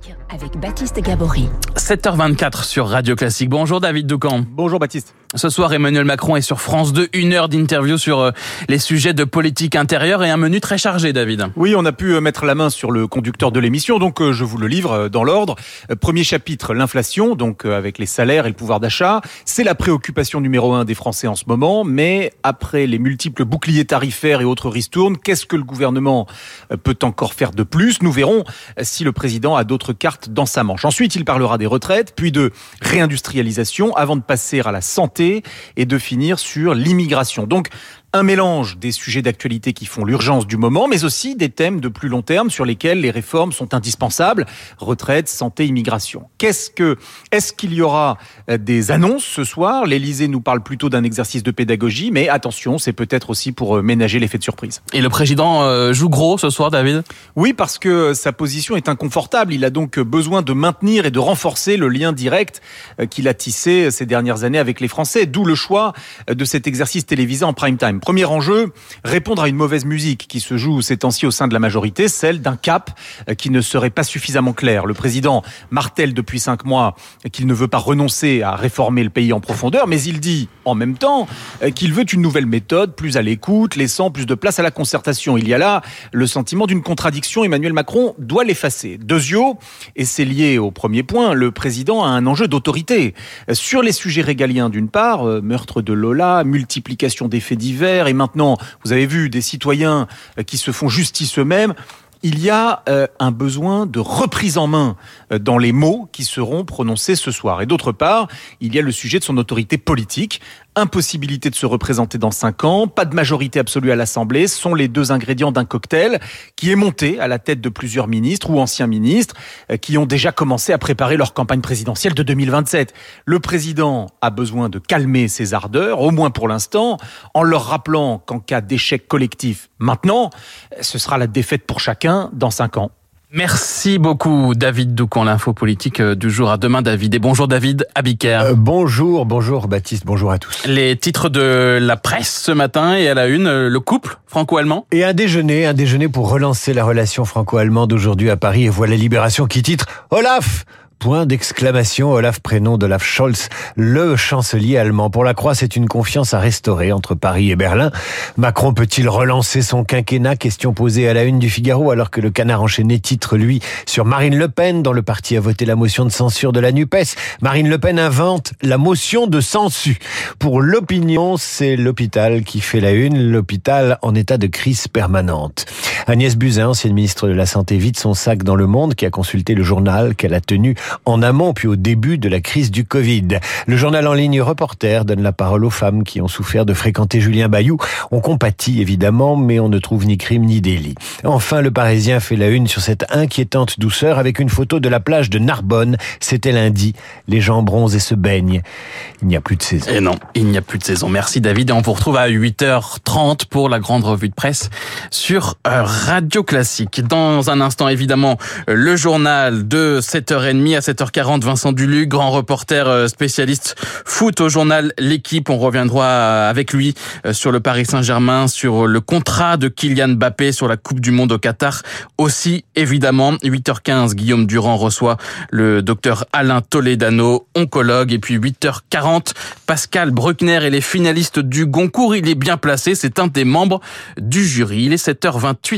Classique avec Baptiste Gabory. 7h24 sur Radio Classique. Bonjour David Doucan. Bonjour Baptiste. Ce soir, Emmanuel Macron est sur France 2, une heure d'interview sur euh, les sujets de politique intérieure et un menu très chargé, David. Oui, on a pu euh, mettre la main sur le conducteur de l'émission, donc euh, je vous le livre dans l'ordre. Premier chapitre, l'inflation, donc avec les salaires et le pouvoir d'achat. C'est la préoccupation numéro un des Français en ce moment, mais après les multiples boucliers tarifaires et autres ristournes, qu'est-ce que le gouvernement peut encore faire de plus? Nous verrons si le président a d'autres cartes dans sa manche. Ensuite, il parlera des retraites, puis de réindustrialisation, avant de passer à la santé et de finir sur l'immigration. Un mélange des sujets d'actualité qui font l'urgence du moment, mais aussi des thèmes de plus long terme sur lesquels les réformes sont indispensables retraite, santé, immigration. Qu'est-ce que est-ce qu'il y aura euh, des annonces ce soir? L'Élysée nous parle plutôt d'un exercice de pédagogie, mais attention, c'est peut-être aussi pour euh, ménager l'effet de surprise. Et le président euh, joue gros ce soir, David? Oui, parce que sa position est inconfortable. Il a donc besoin de maintenir et de renforcer le lien direct qu'il a tissé ces dernières années avec les Français. D'où le choix de cet exercice télévisé en prime time. Premier enjeu, répondre à une mauvaise musique qui se joue ces temps-ci au sein de la majorité, celle d'un cap euh, qui ne serait pas suffisamment clair. Le président martèle depuis cinq mois qu'il ne veut pas renoncer à réformer le pays en profondeur, mais il dit en même temps euh, qu'il veut une nouvelle méthode, plus à l'écoute, laissant plus de place à la concertation. Il y a là le sentiment d'une contradiction. Emmanuel Macron doit l'effacer. Deuxio, et c'est lié au premier point, le président a un enjeu d'autorité. Sur les sujets régaliens d'une part, euh, meurtre de Lola, multiplication des faits divers, et maintenant, vous avez vu des citoyens euh, qui se font justice eux-mêmes il y a euh, un besoin de reprise en main euh, dans les mots qui seront prononcés ce soir. Et d'autre part, il y a le sujet de son autorité politique impossibilité de se représenter dans cinq ans, pas de majorité absolue à l'Assemblée, sont les deux ingrédients d'un cocktail qui est monté à la tête de plusieurs ministres ou anciens ministres euh, qui ont déjà commencé à préparer leur campagne présidentielle de 2027. Le président a besoin de calmer ses ardeurs, au moins pour l'instant, en leur rappelant qu'en cas d'échec collectif maintenant, ce sera la défaite pour chacun dans cinq ans. Merci beaucoup David Doucan, l'info politique euh, du jour à demain David. Et bonjour David Abiker. Euh, bonjour, bonjour Baptiste, bonjour à tous. Les titres de la presse ce matin et à la une, euh, le couple franco-allemand. Et un déjeuner, un déjeuner pour relancer la relation franco-allemande aujourd'hui à Paris. Et voilà Libération qui titre Olaf Point d'exclamation, Olaf prénom d'Olaf Scholz, le chancelier allemand. Pour la Croix, c'est une confiance à restaurer entre Paris et Berlin. Macron peut-il relancer son quinquennat? Question posée à la une du Figaro, alors que le canard enchaîné titre, lui, sur Marine Le Pen, dont le parti a voté la motion de censure de la NUPES. Marine Le Pen invente la motion de censure. Pour l'opinion, c'est l'hôpital qui fait la une, l'hôpital en état de crise permanente. Agnès Buzyn, ancienne ministre de la Santé, vide son sac dans le monde, qui a consulté le journal qu'elle a tenu en amont puis au début de la crise du Covid. Le journal en ligne Reporter donne la parole aux femmes qui ont souffert de fréquenter Julien Bayou. On compatit évidemment, mais on ne trouve ni crime ni délit. Enfin, le Parisien fait la une sur cette inquiétante douceur avec une photo de la plage de Narbonne. C'était lundi. Les gens bronzent et se baignent. Il n'y a plus de saison. Et non, il n'y a plus de saison. Merci David. Et on vous retrouve à 8h30 pour la grande revue de presse sur euh, Radio Classique. Dans un instant, évidemment, le journal de 7h30 à 7h40, Vincent Duluc, grand reporter euh, spécialiste foot au journal L'équipe. On reviendra avec lui euh, sur le Paris Saint-Germain, sur le contrat de Kylian Mbappé, sur la Coupe du Monde au Qatar. Aussi, évidemment, 8h15, Guillaume Durand reçoit le docteur Alain Toledano, oncologue. Et puis 8h40, Pascal Bruckner et les finalistes du Goncourt. Il est bien placé. C'est un des membres du jury. Il est 7h28